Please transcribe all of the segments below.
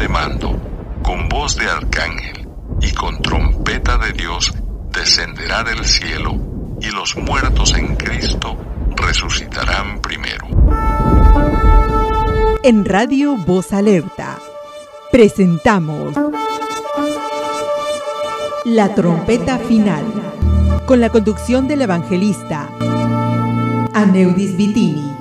de mando, con voz de arcángel y con trompeta de Dios, descenderá del cielo, y los muertos en Cristo resucitarán primero. En Radio Voz Alerta presentamos La trompeta final, con la conducción del evangelista Aneudis Vitini.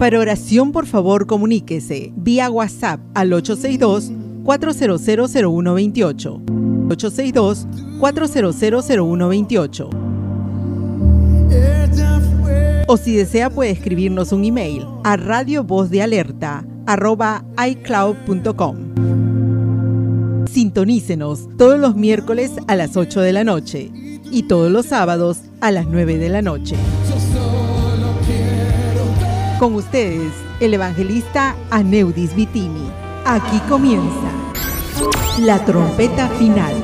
Para oración, por favor, comuníquese vía WhatsApp al 862-4000128. 862-4000128. O si desea, puede escribirnos un email a radiovozdealerta.icloud.com. Sintonícenos todos los miércoles a las 8 de la noche y todos los sábados a las 9 de la noche. Con ustedes, el evangelista Aneudis Vitini. Aquí comienza la trompeta final.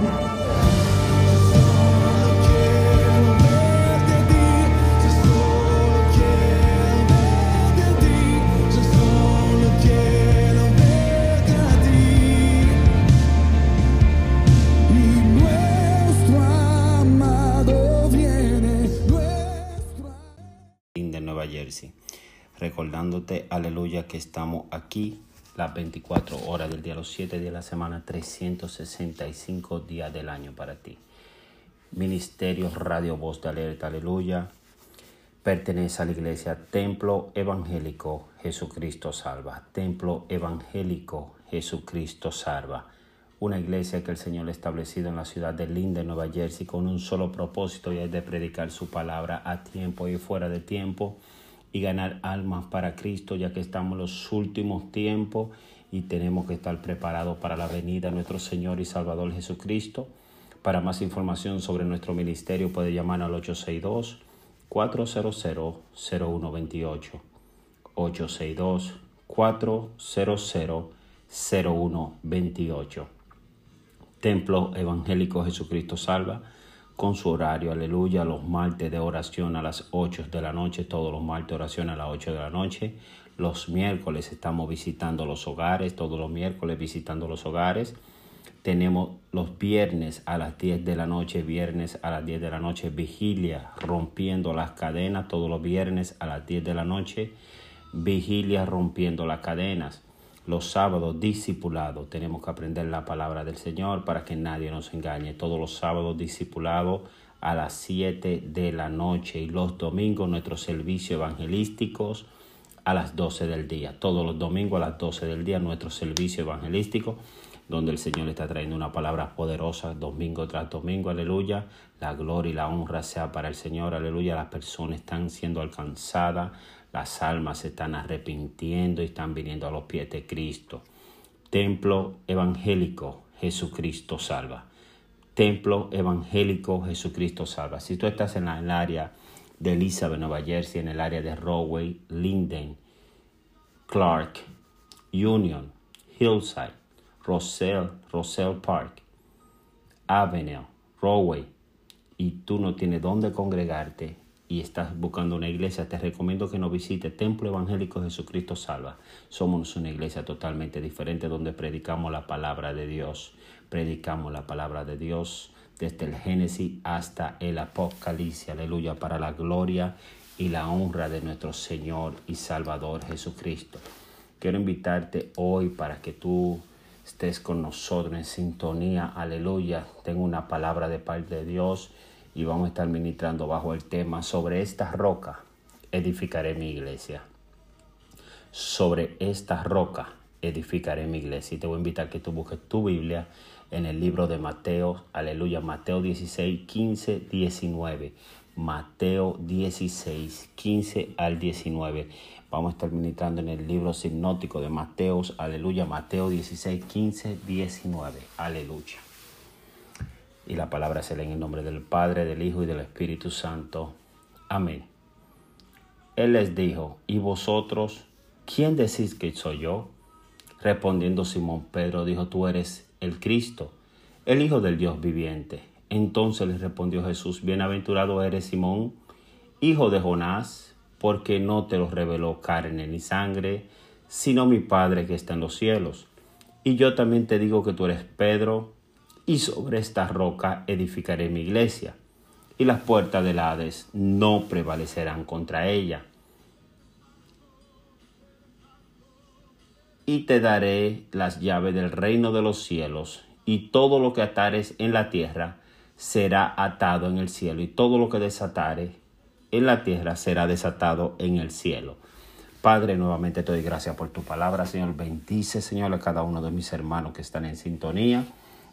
Recordándote, aleluya, que estamos aquí las 24 horas del día, los 7 días de la semana, 365 días del año para ti. Ministerio Radio Voz de Alerta, aleluya. Pertenece a la iglesia Templo Evangélico Jesucristo Salva. Templo Evangélico Jesucristo Salva. Una iglesia que el Señor ha establecido en la ciudad de Linden, Nueva Jersey, con un solo propósito y es de predicar su palabra a tiempo y fuera de tiempo y ganar almas para Cristo, ya que estamos en los últimos tiempos y tenemos que estar preparados para la venida de nuestro Señor y Salvador Jesucristo. Para más información sobre nuestro ministerio puede llamar al 862-400-0128. 862-400-0128. Templo Evangélico Jesucristo Salva con su horario, aleluya, los martes de oración a las 8 de la noche, todos los martes de oración a las 8 de la noche. Los miércoles estamos visitando los hogares, todos los miércoles visitando los hogares. Tenemos los viernes a las 10 de la noche, viernes a las 10 de la noche, vigilia, rompiendo las cadenas, todos los viernes a las 10 de la noche, vigilia, rompiendo las cadenas los sábados discipulados. Tenemos que aprender la palabra del Señor para que nadie nos engañe. Todos los sábados discipulados a las 7 de la noche y los domingos nuestros servicios evangelísticos a las 12 del día. Todos los domingos a las 12 del día nuestro servicio evangelístico donde el Señor está trayendo una palabra poderosa domingo tras domingo, aleluya. La gloria y la honra sea para el Señor, aleluya. Las personas están siendo alcanzadas las almas se están arrepintiendo y están viniendo a los pies de Cristo. Templo evangélico, Jesucristo salva. Templo evangélico, Jesucristo salva. Si tú estás en el área de Elizabeth, Nueva Jersey, en el área de Rahway, Linden, Clark, Union, Hillside, Roselle, Roselle Park, Avenue, Rahway, y tú no tienes dónde congregarte, y estás buscando una iglesia, te recomiendo que nos visite Templo Evangélico Jesucristo Salva. Somos una iglesia totalmente diferente donde predicamos la palabra de Dios. Predicamos la palabra de Dios desde el Génesis hasta el Apocalipsis. Aleluya, para la gloria y la honra de nuestro Señor y Salvador Jesucristo. Quiero invitarte hoy para que tú estés con nosotros en sintonía. Aleluya. Tengo una palabra de parte de Dios y vamos a estar ministrando bajo el tema sobre esta roca edificaré mi iglesia. Sobre esta roca edificaré mi iglesia. Y te voy a invitar a que tú busques tu Biblia en el libro de Mateo, aleluya, Mateo 16, 15, 19. Mateo 16, 15 al 19. Vamos a estar ministrando en el libro sinótico de Mateo, aleluya, Mateo 16, 15, 19. Aleluya. Y la palabra se lee en el nombre del Padre, del Hijo y del Espíritu Santo. Amén. Él les dijo, ¿y vosotros quién decís que soy yo? Respondiendo Simón Pedro dijo, tú eres el Cristo, el Hijo del Dios viviente. Entonces le respondió Jesús, bienaventurado eres Simón, hijo de Jonás, porque no te lo reveló carne ni sangre, sino mi Padre que está en los cielos. Y yo también te digo que tú eres Pedro, y sobre esta roca edificaré mi iglesia, y las puertas del Hades no prevalecerán contra ella. Y te daré las llaves del reino de los cielos, y todo lo que atares en la tierra será atado en el cielo, y todo lo que desatares en la tierra será desatado en el cielo. Padre, nuevamente te doy gracias por tu palabra, Señor. Bendice, Señor, a cada uno de mis hermanos que están en sintonía.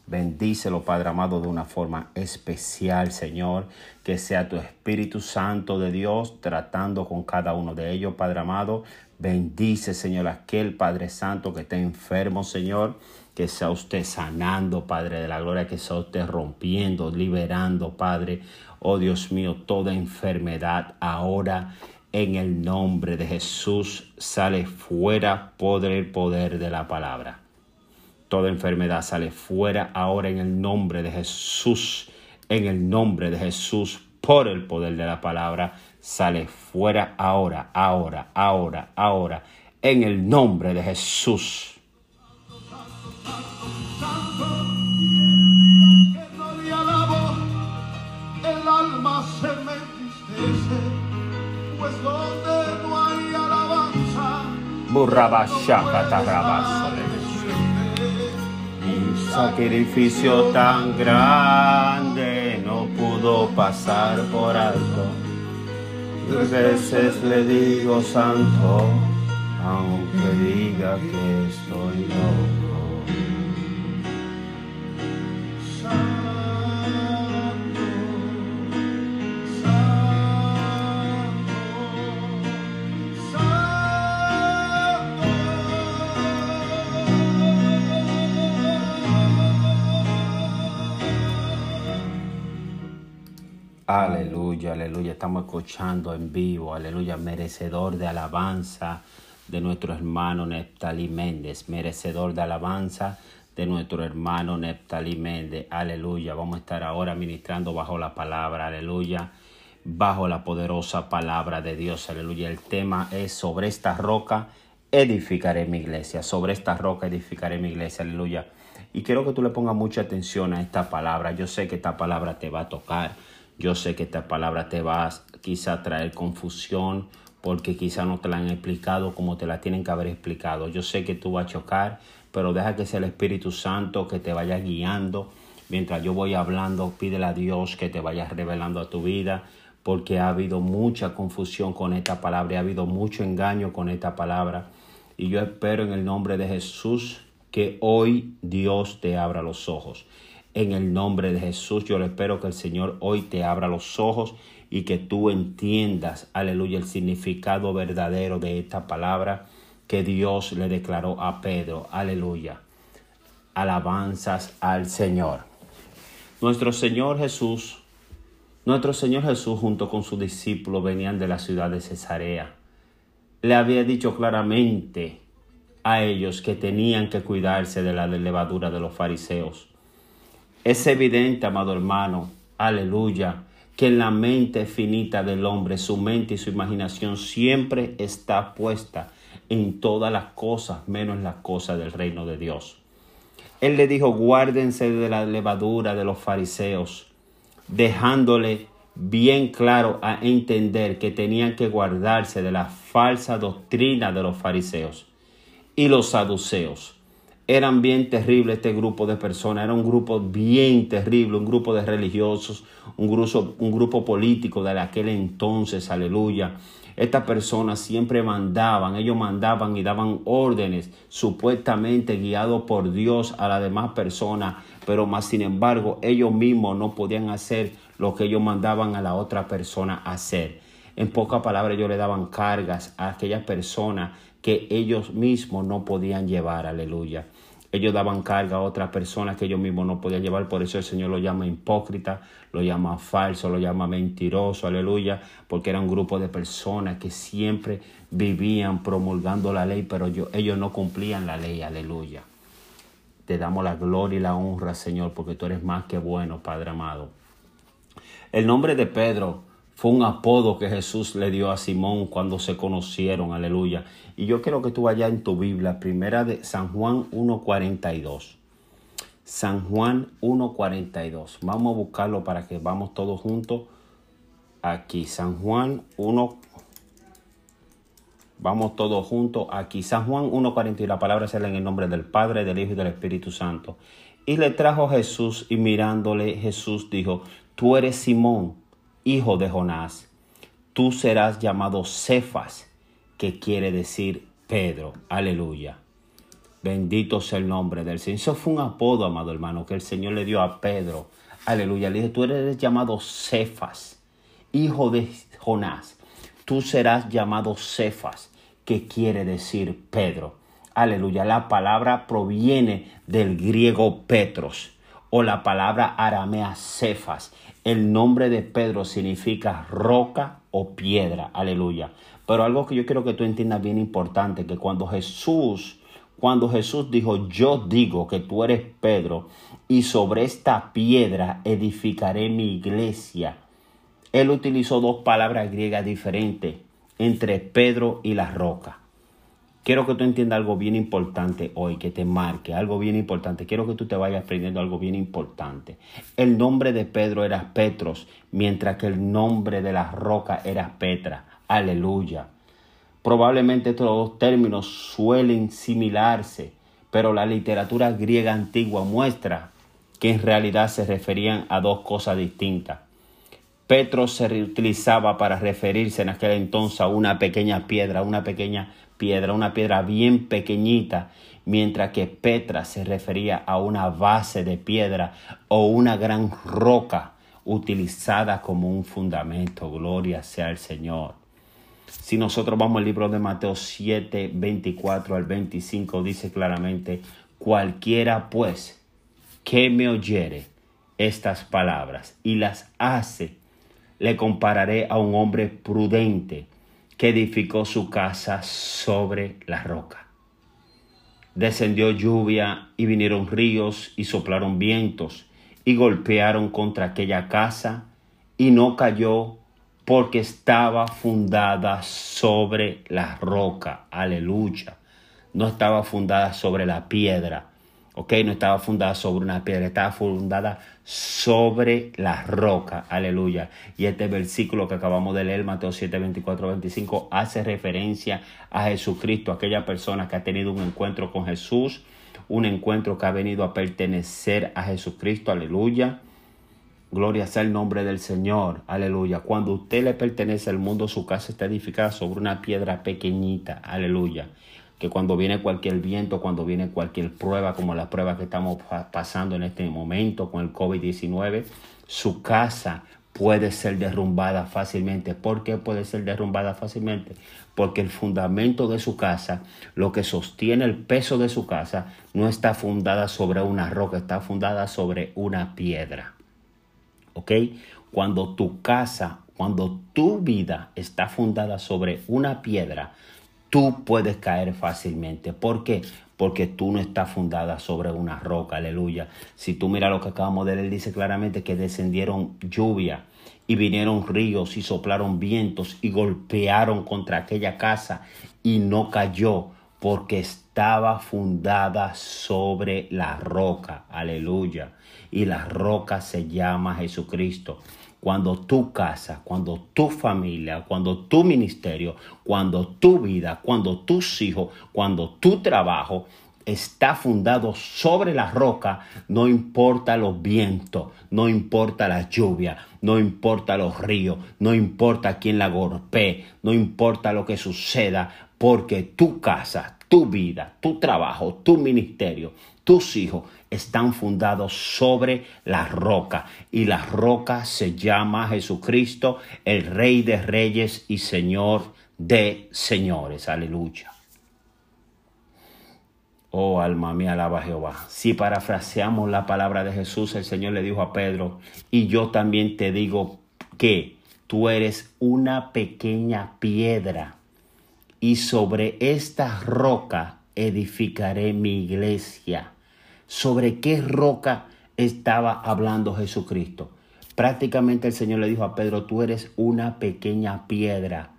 Bendícelo, Padre amado, de una forma especial, Señor. Que sea tu Espíritu Santo de Dios tratando con cada uno de ellos, Padre amado. Bendice, Señor, aquel Padre Santo que esté enfermo, Señor. Que sea usted sanando, Padre de la Gloria. Que sea usted rompiendo, liberando, Padre. Oh Dios mío, toda enfermedad ahora en el nombre de Jesús sale fuera por el poder de la palabra. Toda enfermedad sale fuera ahora en el nombre de Jesús. En el nombre de Jesús, por el poder de la palabra, sale fuera ahora, ahora, ahora, ahora. En el nombre de Jesús. el alma se sacrificio tan grande no pudo pasar por alto. Dos veces le digo santo, aunque diga que estoy loco. Aleluya, aleluya. Estamos escuchando en vivo, aleluya, merecedor de alabanza de nuestro hermano Neptali Méndez, merecedor de alabanza de nuestro hermano Neptali Méndez, aleluya. Vamos a estar ahora ministrando bajo la palabra, aleluya, bajo la poderosa palabra de Dios, aleluya. El tema es sobre esta roca edificaré mi iglesia, sobre esta roca edificaré mi iglesia, aleluya. Y quiero que tú le pongas mucha atención a esta palabra. Yo sé que esta palabra te va a tocar. Yo sé que esta palabra te va a quizá traer confusión porque quizá no te la han explicado como te la tienen que haber explicado. Yo sé que tú vas a chocar, pero deja que sea el Espíritu Santo que te vaya guiando. Mientras yo voy hablando, pídele a Dios que te vaya revelando a tu vida, porque ha habido mucha confusión con esta palabra, ha habido mucho engaño con esta palabra. Y yo espero en el nombre de Jesús que hoy Dios te abra los ojos. En el nombre de Jesús yo le espero que el Señor hoy te abra los ojos y que tú entiendas, aleluya, el significado verdadero de esta palabra que Dios le declaró a Pedro, aleluya. Alabanzas al Señor. Nuestro Señor Jesús, nuestro Señor Jesús junto con sus discípulos venían de la ciudad de Cesarea. Le había dicho claramente a ellos que tenían que cuidarse de la levadura de los fariseos. Es evidente, amado hermano, aleluya, que en la mente finita del hombre, su mente y su imaginación siempre está puesta en todas las cosas, menos las cosas del reino de Dios. Él le dijo, guárdense de la levadura de los fariseos, dejándole bien claro a entender que tenían que guardarse de la falsa doctrina de los fariseos y los saduceos. Eran bien terribles este grupo de personas, era un grupo bien terrible, un grupo de religiosos, un grupo, un grupo político de aquel entonces, aleluya. Estas personas siempre mandaban, ellos mandaban y daban órdenes, supuestamente guiados por Dios a las demás personas, pero más sin embargo ellos mismos no podían hacer lo que ellos mandaban a la otra persona hacer. En pocas palabras, ellos le daban cargas a aquellas personas que ellos mismos no podían llevar, aleluya. Ellos daban carga a otras personas que ellos mismos no podían llevar, por eso el Señor lo llama hipócrita, lo llama falso, lo llama mentiroso, aleluya, porque era un grupo de personas que siempre vivían promulgando la ley, pero ellos no cumplían la ley, aleluya. Te damos la gloria y la honra, Señor, porque tú eres más que bueno, Padre amado. El nombre de Pedro fue un apodo que Jesús le dio a Simón cuando se conocieron, aleluya. Y yo quiero que tú vayas en tu Biblia, primera de San Juan 1.42. San Juan 1.42. Vamos a buscarlo para que vamos todos juntos aquí. San Juan 1. Vamos todos juntos aquí. San Juan 1.40 y la palabra se lee en el nombre del Padre, del Hijo y del Espíritu Santo. Y le trajo Jesús y mirándole Jesús dijo, tú eres Simón hijo de Jonás, tú serás llamado Cefas, que quiere decir Pedro. Aleluya. Bendito sea el nombre del Señor. Eso fue un apodo, amado hermano, que el Señor le dio a Pedro. Aleluya. Le dijo, tú eres llamado Cefas, hijo de Jonás. Tú serás llamado Cefas, que quiere decir Pedro. Aleluya. La palabra proviene del griego Petros o la palabra aramea Cefas. El nombre de Pedro significa roca o piedra. Aleluya. Pero algo que yo quiero que tú entiendas bien importante, que cuando Jesús, cuando Jesús dijo, yo digo que tú eres Pedro y sobre esta piedra edificaré mi iglesia, él utilizó dos palabras griegas diferentes entre Pedro y la roca. Quiero que tú entiendas algo bien importante hoy, que te marque algo bien importante. Quiero que tú te vayas aprendiendo algo bien importante. El nombre de Pedro era Petros, mientras que el nombre de la roca era Petra. Aleluya. Probablemente estos dos términos suelen similarse, pero la literatura griega antigua muestra que en realidad se referían a dos cosas distintas. Petros se reutilizaba para referirse en aquel entonces a una pequeña piedra, una pequeña piedra, una piedra bien pequeñita, mientras que Petra se refería a una base de piedra o una gran roca utilizada como un fundamento. Gloria sea el Señor. Si nosotros vamos al libro de Mateo 7, 24 al 25, dice claramente, cualquiera pues que me oyere estas palabras y las hace, le compararé a un hombre prudente que edificó su casa sobre la roca. Descendió lluvia y vinieron ríos y soplaron vientos y golpearon contra aquella casa y no cayó porque estaba fundada sobre la roca. Aleluya. No estaba fundada sobre la piedra. Ok, no estaba fundada sobre una piedra, estaba fundada sobre la roca. Aleluya. Y este versículo que acabamos de leer, Mateo 7, 24, 25, hace referencia a Jesucristo, aquella persona que ha tenido un encuentro con Jesús, un encuentro que ha venido a pertenecer a Jesucristo. Aleluya. Gloria sea el nombre del Señor. Aleluya. Cuando usted le pertenece al mundo, su casa está edificada sobre una piedra pequeñita. Aleluya que cuando viene cualquier viento, cuando viene cualquier prueba, como la prueba que estamos pasando en este momento con el COVID-19, su casa puede ser derrumbada fácilmente. ¿Por qué puede ser derrumbada fácilmente? Porque el fundamento de su casa, lo que sostiene el peso de su casa, no está fundada sobre una roca, está fundada sobre una piedra. ¿Ok? Cuando tu casa, cuando tu vida está fundada sobre una piedra, tú puedes caer fácilmente. ¿Por qué? Porque tú no estás fundada sobre una roca, aleluya. Si tú miras lo que acabamos de leer, dice claramente que descendieron lluvia y vinieron ríos y soplaron vientos y golpearon contra aquella casa y no cayó porque estaba fundada sobre la roca, aleluya. Y la roca se llama Jesucristo cuando tu casa, cuando tu familia, cuando tu ministerio, cuando tu vida, cuando tus hijos, cuando tu trabajo está fundado sobre la roca, no importa los vientos, no importa la lluvia, no importa los ríos, no importa quién la golpee, no importa lo que suceda, porque tu casa, tu vida, tu trabajo, tu ministerio, tus hijos están fundados sobre la roca y la roca se llama Jesucristo, el Rey de Reyes y Señor de Señores. Aleluya. Oh alma mía, alaba Jehová. Si parafraseamos la palabra de Jesús, el Señor le dijo a Pedro, y yo también te digo que tú eres una pequeña piedra, y sobre esta roca edificaré mi iglesia ¿Sobre qué roca estaba hablando Jesucristo? Prácticamente el Señor le dijo a Pedro, tú eres una pequeña piedra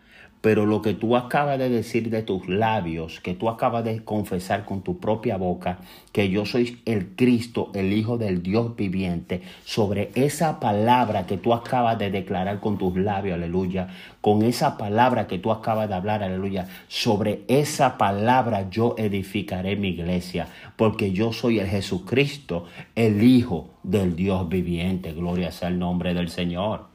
pero lo que tú acabas de decir de tus labios, que tú acabas de confesar con tu propia boca, que yo soy el Cristo, el Hijo del Dios viviente, sobre esa palabra que tú acabas de declarar con tus labios, aleluya, con esa palabra que tú acabas de hablar, aleluya, sobre esa palabra yo edificaré mi iglesia, porque yo soy el Jesucristo, el Hijo del Dios viviente. Gloria sea el nombre del Señor.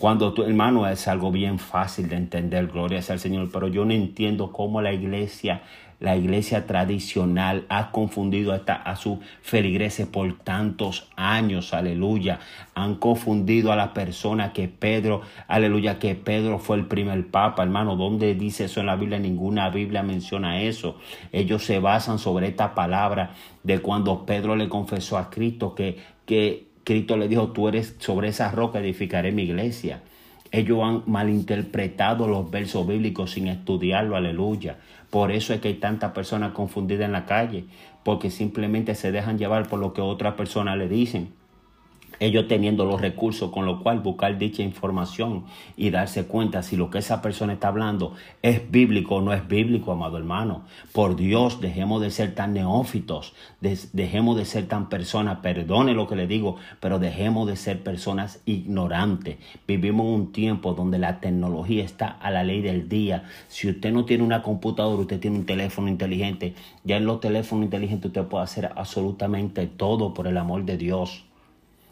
Cuando tu hermano es algo bien fácil de entender, gloria sea al Señor, pero yo no entiendo cómo la iglesia, la iglesia tradicional ha confundido hasta a sus feligreses por tantos años, aleluya. Han confundido a la persona que Pedro, aleluya, que Pedro fue el primer papa, hermano. ¿Dónde dice eso en la Biblia? Ninguna Biblia menciona eso. Ellos se basan sobre esta palabra de cuando Pedro le confesó a Cristo que, que Cristo le dijo, tú eres sobre esa roca edificaré mi iglesia. Ellos han malinterpretado los versos bíblicos sin estudiarlo, aleluya. Por eso es que hay tantas personas confundidas en la calle, porque simplemente se dejan llevar por lo que otras personas le dicen ellos teniendo los recursos con lo cual buscar dicha información y darse cuenta si lo que esa persona está hablando es bíblico o no es bíblico, amado hermano. Por Dios, dejemos de ser tan neófitos, dejemos de ser tan personas, perdone lo que le digo, pero dejemos de ser personas ignorantes. Vivimos un tiempo donde la tecnología está a la ley del día. Si usted no tiene una computadora, usted tiene un teléfono inteligente. Ya en los teléfonos inteligentes usted puede hacer absolutamente todo por el amor de Dios.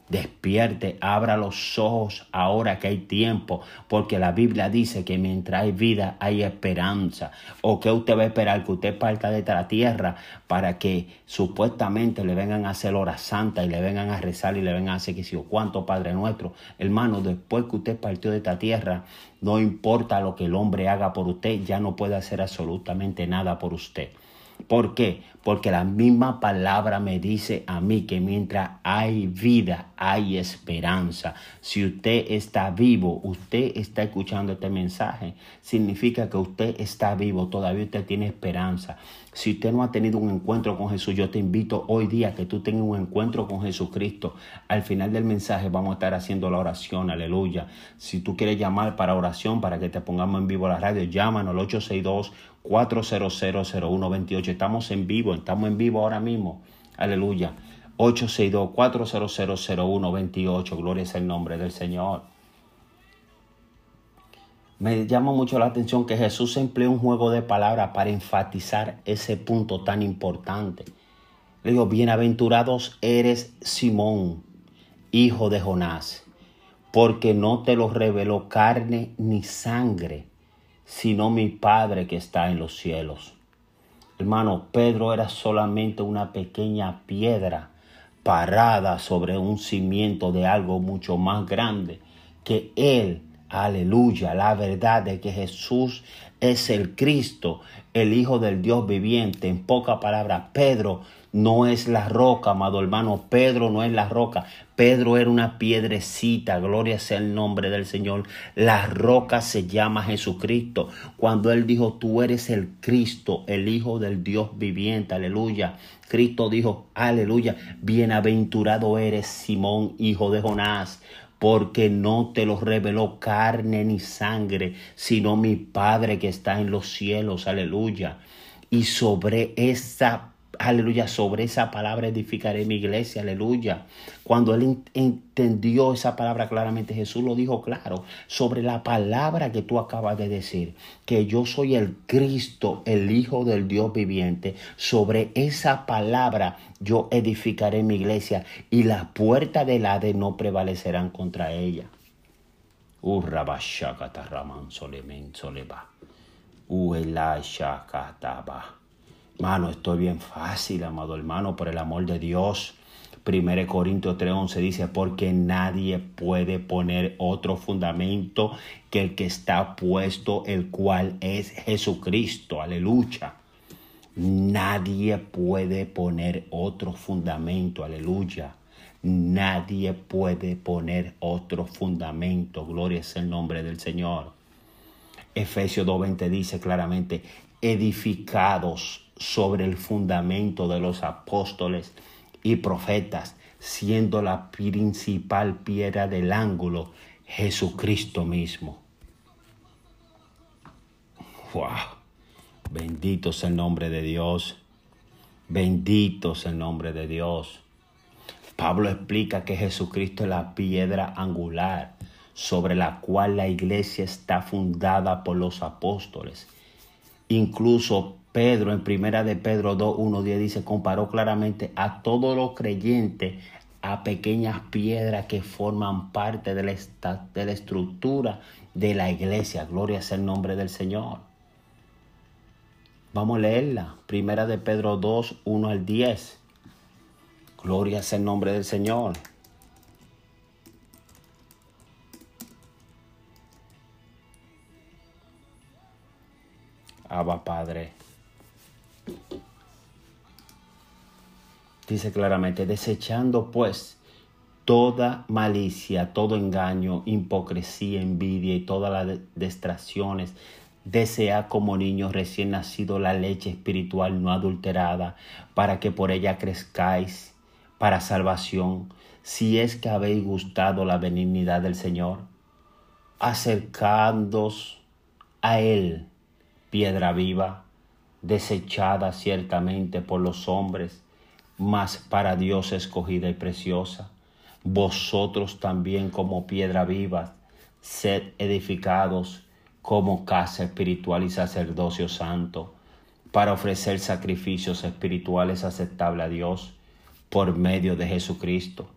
Despierte, abra los ojos ahora que hay tiempo, porque la Biblia dice que mientras hay vida hay esperanza. ¿O que usted va a esperar? Que usted parta de esta tierra para que supuestamente le vengan a hacer hora santa y le vengan a rezar y le vengan a hacer que si o cuánto Padre nuestro. Hermano, después que usted partió de esta tierra, no importa lo que el hombre haga por usted, ya no puede hacer absolutamente nada por usted. ¿Por qué? Porque la misma palabra me dice a mí que mientras hay vida, hay esperanza. Si usted está vivo, usted está escuchando este mensaje, significa que usted está vivo, todavía usted tiene esperanza. Si usted no ha tenido un encuentro con Jesús, yo te invito hoy día que tú tengas un encuentro con Jesucristo. Al final del mensaje vamos a estar haciendo la oración, aleluya. Si tú quieres llamar para oración, para que te pongamos en vivo a la radio, llámanos al 862 4000128. Estamos en vivo, estamos en vivo ahora mismo. Aleluya. 862-4000128. Gloria es el nombre del Señor. Me llama mucho la atención que Jesús empleó un juego de palabras para enfatizar ese punto tan importante. Le digo, bienaventurados eres Simón, hijo de Jonás, porque no te lo reveló carne ni sangre, sino mi Padre que está en los cielos. Hermano, Pedro era solamente una pequeña piedra parada sobre un cimiento de algo mucho más grande que él. Aleluya, la verdad de que Jesús es el Cristo, el Hijo del Dios viviente. En pocas palabras, Pedro no es la roca, amado hermano. Pedro no es la roca. Pedro era una piedrecita. Gloria sea el nombre del Señor. La roca se llama Jesucristo. Cuando Él dijo, tú eres el Cristo, el Hijo del Dios viviente. Aleluya. Cristo dijo, aleluya. Bienaventurado eres Simón, hijo de Jonás porque no te lo reveló carne ni sangre, sino mi Padre que está en los cielos, aleluya. Y sobre esa aleluya, sobre esa palabra edificaré mi iglesia, aleluya. Cuando él entendió esa palabra claramente, Jesús lo dijo claro, sobre la palabra que tú acabas de decir, que yo soy el Cristo, el Hijo del Dios viviente, sobre esa palabra yo edificaré mi iglesia y las puertas del Hades no prevalecerán contra ella. Mano, estoy bien fácil, amado hermano, por el amor de Dios. 1 Corintios 3:11 dice, porque nadie puede poner otro fundamento que el que está puesto, el cual es Jesucristo. Aleluya. Nadie puede poner otro fundamento. Aleluya. Nadie puede poner otro fundamento. Gloria es el nombre del Señor. Efesios 2.20 dice claramente, edificados sobre el fundamento de los apóstoles y profetas, siendo la principal piedra del ángulo Jesucristo mismo. Wow. Bendito sea el nombre de Dios. Bendito sea el nombre de Dios. Pablo explica que Jesucristo es la piedra angular sobre la cual la iglesia está fundada por los apóstoles. Incluso Pedro, en primera de Pedro 2, 1, 10, dice, comparó claramente a todos los creyentes a pequeñas piedras que forman parte de la, de la estructura de la iglesia. Gloria sea el nombre del Señor. Vamos a leerla. Primera de Pedro 2, 1 al 10. Gloria sea el nombre del Señor. Abba Padre. Dice claramente, desechando pues toda malicia, todo engaño, hipocresía, envidia y todas las distracciones, desea como niños recién nacido la leche espiritual no adulterada, para que por ella crezcáis para salvación, si es que habéis gustado la benignidad del Señor, acercándoos a Él, piedra viva, desechada ciertamente por los hombres, mas para Dios escogida y preciosa. Vosotros también como piedra viva, sed edificados como casa espiritual y sacerdocio santo, para ofrecer sacrificios espirituales aceptables a Dios por medio de Jesucristo.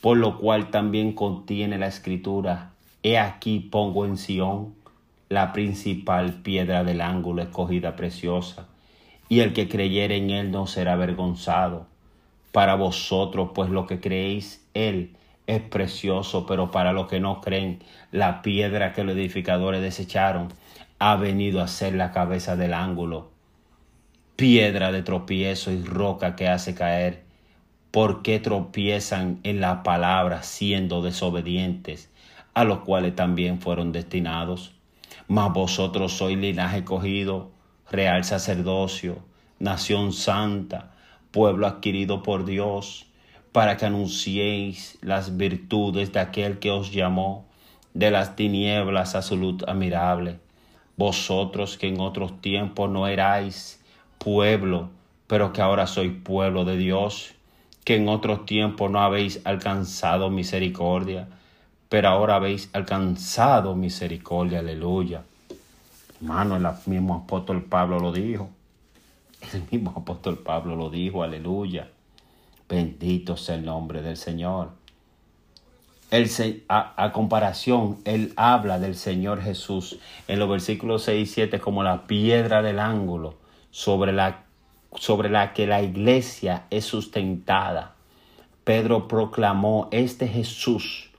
Por lo cual también contiene la escritura, He aquí pongo en Sión la principal piedra del ángulo escogida preciosa, y el que creyere en él no será avergonzado. Para vosotros, pues lo que creéis, él es precioso, pero para los que no creen, la piedra que los edificadores desecharon ha venido a ser la cabeza del ángulo, piedra de tropiezo y roca que hace caer ¿Por qué tropiezan en la palabra siendo desobedientes, a los cuales también fueron destinados? Mas vosotros sois linaje cogido, real sacerdocio, nación santa, pueblo adquirido por Dios, para que anunciéis las virtudes de aquel que os llamó de las tinieblas a su luz admirable. Vosotros que en otros tiempos no erais pueblo, pero que ahora sois pueblo de Dios que en otros tiempos no habéis alcanzado misericordia, pero ahora habéis alcanzado misericordia, aleluya. Hermano, el mismo apóstol Pablo lo dijo. El mismo apóstol Pablo lo dijo, aleluya. Bendito sea el nombre del Señor. a, a, comparación, él habla del Señor Jesús en los versículos 6 y 7 como la piedra del ángulo sobre la sobre la que la iglesia es sustentada. Pedro proclamó, este Jesús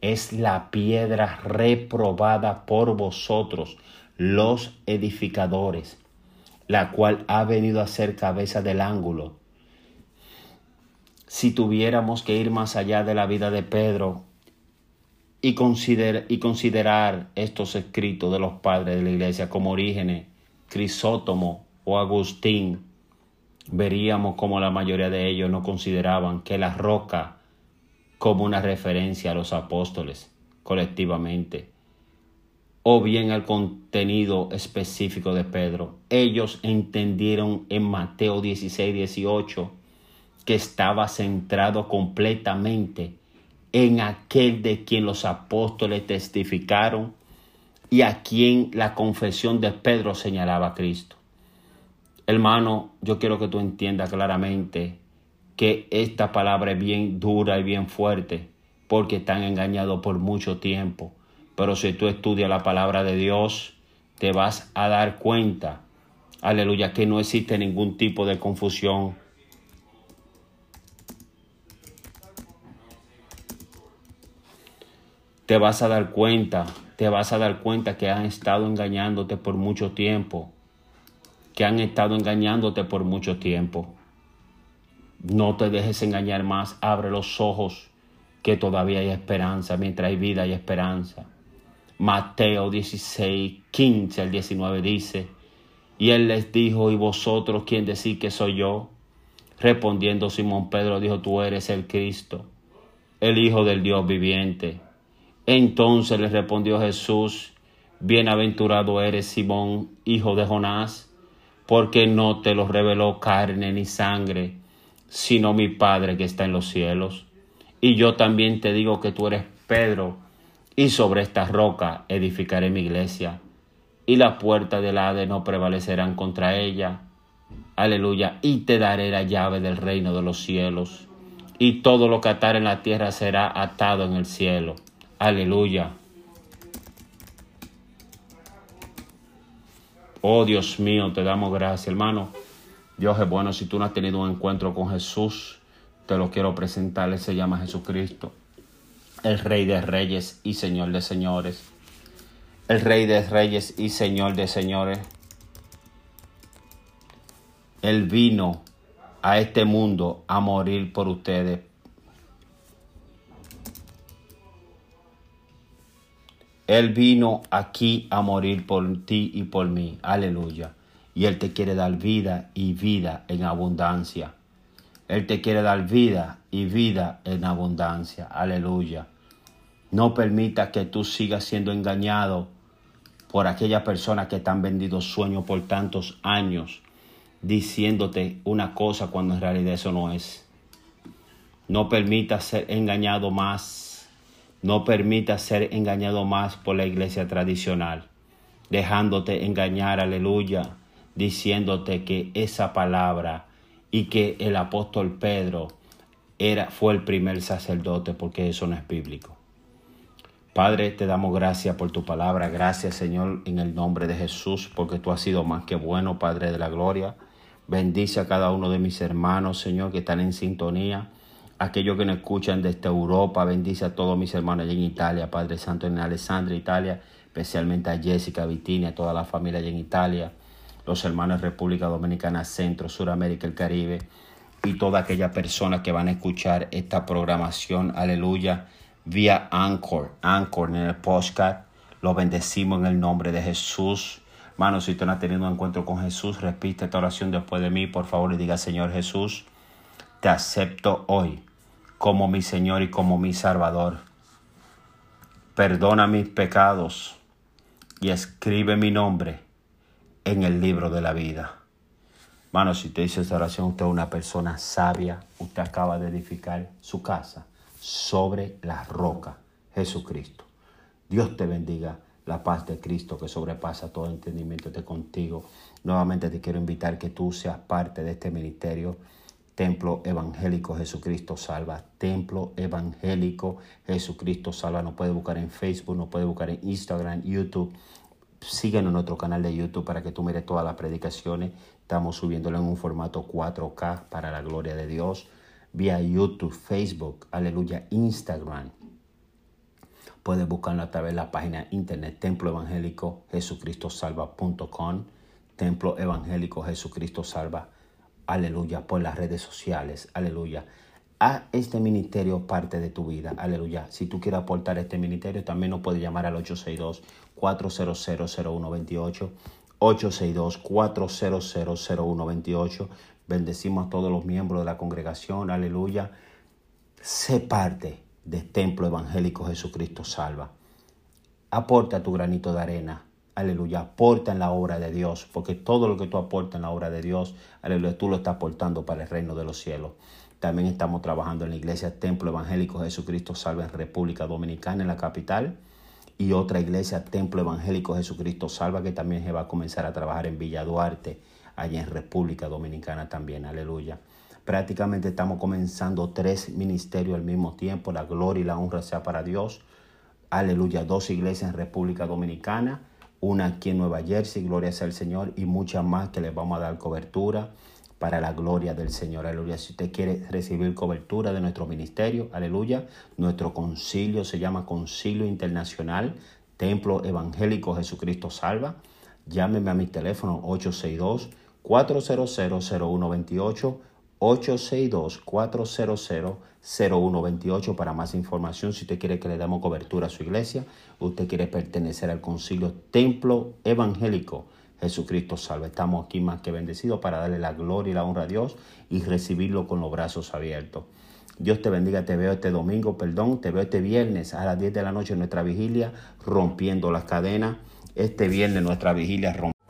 es la piedra reprobada por vosotros, los edificadores, la cual ha venido a ser cabeza del ángulo. Si tuviéramos que ir más allá de la vida de Pedro y, considerar estos escritos de los padres de la iglesia como Orígenes, Crisótomo o Agustín, veríamos como la mayoría de ellos no consideraban que la roca como una referencia a los apóstoles colectivamente o bien al contenido específico de Pedro. Ellos entendieron en Mateo 16, 18 que estaba centrado completamente en aquel de quien los apóstoles testificaron y a quien la confesión de Pedro señalaba a Cristo. Hermano, yo quiero que tú entiendas claramente que esta palabra es bien dura y bien fuerte porque están engañados por mucho tiempo. Pero si tú estudias la palabra de Dios, te vas a dar cuenta, aleluya, que no existe ningún tipo de confusión. Te vas a dar cuenta, te vas a dar cuenta que han estado engañándote por mucho tiempo que han estado engañándote por mucho tiempo. No te dejes engañar más, abre los ojos, que todavía hay esperanza, mientras hay vida hay esperanza. Mateo 16, 15 al 19 dice, Y él les dijo, ¿y vosotros quién decís que soy yo? Respondiendo Simón Pedro dijo, tú eres el Cristo, el Hijo del Dios viviente. Entonces le respondió Jesús, bienaventurado eres Simón, hijo de Jonás, porque no te lo reveló carne ni sangre, sino mi Padre que está en los cielos. Y yo también te digo que tú eres Pedro, y sobre esta roca edificaré mi iglesia, y las puertas del Hades no prevalecerán contra ella Aleluya. Y te daré la llave del reino de los cielos. Y todo lo que atar en la tierra será atado en el cielo. Aleluya. Oh Dios mío, te damos gracias, hermano. Dios es bueno. Si tú no has tenido un encuentro con Jesús, te lo quiero presentar. Él se llama Jesucristo, el Rey de Reyes y Señor de Señores. El Rey de Reyes y Señor de Señores. Él vino a este mundo a morir por ustedes. Él vino aquí a morir por ti y por mí. Aleluya. Y Él te quiere dar vida y vida en abundancia. Él te quiere dar vida y vida en abundancia. Aleluya. No permita que tú sigas siendo engañado por aquellas personas que te han vendido sueños por tantos años diciéndote una cosa cuando en realidad eso no es. No permita ser engañado más. No permita ser engañado más por la iglesia tradicional, dejándote engañar, aleluya, diciéndote que esa palabra y que el apóstol Pedro era, fue el primer sacerdote, porque eso no es bíblico. Padre, te damos gracias por tu palabra. Gracias, Señor, en el nombre de Jesús, porque tú has sido más que bueno, Padre de la gloria. Bendice a cada uno de mis hermanos, Señor, que están en sintonía. Aquellos que nos escuchan desde Europa, bendice a todos mis hermanos allá en Italia, Padre Santo, en Alessandria, Italia, especialmente a Jessica, Vitinia, a toda la familia allá en Italia, los hermanos de República Dominicana, Centro, Suramérica, el Caribe, y toda aquella persona que van a escuchar esta programación, aleluya, vía Anchor, Anchor en el podcast. Lo bendecimos en el nombre de Jesús. Hermano, si usted no ha tenido un encuentro con Jesús, repite esta oración después de mí, por favor, y diga, Señor Jesús, te acepto hoy como mi Señor y como mi Salvador. Perdona mis pecados y escribe mi nombre en el libro de la vida. Hermano, si usted dice esta oración, usted es una persona sabia, usted acaba de edificar su casa sobre la roca, Jesucristo. Dios te bendiga la paz de Cristo que sobrepasa todo entendimiento esté contigo. Nuevamente te quiero invitar que tú seas parte de este ministerio. Templo Evangélico Jesucristo Salva. Templo Evangélico Jesucristo Salva. Nos puede buscar en Facebook, nos puede buscar en Instagram, YouTube. Síguenos en nuestro canal de YouTube para que tú mires todas las predicaciones. Estamos subiéndolo en un formato 4K para la gloria de Dios. Vía YouTube, Facebook, aleluya, Instagram. Puedes buscarlo a través de la página internet Templo Evangélico Jesucristo Salva.com. Templo Evangélico Jesucristo Salva. Aleluya. Por las redes sociales. Aleluya. A este ministerio parte de tu vida. Aleluya. Si tú quieres aportar este ministerio, también nos puedes llamar al 862-400-0128. 862-400-0128. Bendecimos a todos los miembros de la congregación. Aleluya. Sé parte de Templo Evangélico Jesucristo Salva. Aporta tu granito de arena. Aleluya, aporta en la obra de Dios, porque todo lo que tú aportas en la obra de Dios, aleluya, tú lo estás aportando para el reino de los cielos. También estamos trabajando en la iglesia Templo Evangélico Jesucristo Salva en República Dominicana, en la capital, y otra iglesia Templo Evangélico Jesucristo Salva que también se va a comenzar a trabajar en Villa Duarte, allá en República Dominicana también, aleluya. Prácticamente estamos comenzando tres ministerios al mismo tiempo. La gloria y la honra sea para Dios. Aleluya. Dos iglesias en República Dominicana, una aquí en Nueva Jersey, gloria sea al Señor, y muchas más que les vamos a dar cobertura para la gloria del Señor. Aleluya. Si usted quiere recibir cobertura de nuestro ministerio, aleluya, nuestro concilio se llama Concilio Internacional Templo Evangélico Jesucristo Salva. Llámeme a mi teléfono 862 400 0128 862-400-0128 para más información. Si usted quiere que le demos cobertura a su iglesia, usted quiere pertenecer al concilio Templo Evangélico Jesucristo salva. Estamos aquí más que bendecidos para darle la gloria y la honra a Dios y recibirlo con los brazos abiertos. Dios te bendiga, te veo este domingo, perdón, te veo este viernes a las 10 de la noche en nuestra vigilia, rompiendo las cadenas. Este viernes nuestra vigilia rompiendo.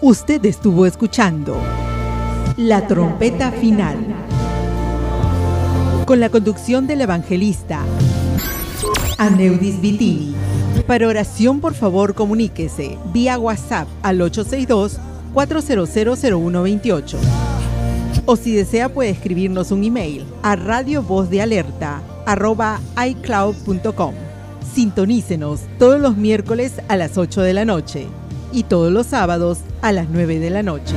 Usted estuvo escuchando La Trompeta Final con la conducción del evangelista Aneudis Vitini. Para oración, por favor, comuníquese vía WhatsApp al 862-4000128. O si desea, puede escribirnos un email a radiovozdealerta.icloud.com. Sintonícenos todos los miércoles a las 8 de la noche y todos los sábados a las 9 de la noche.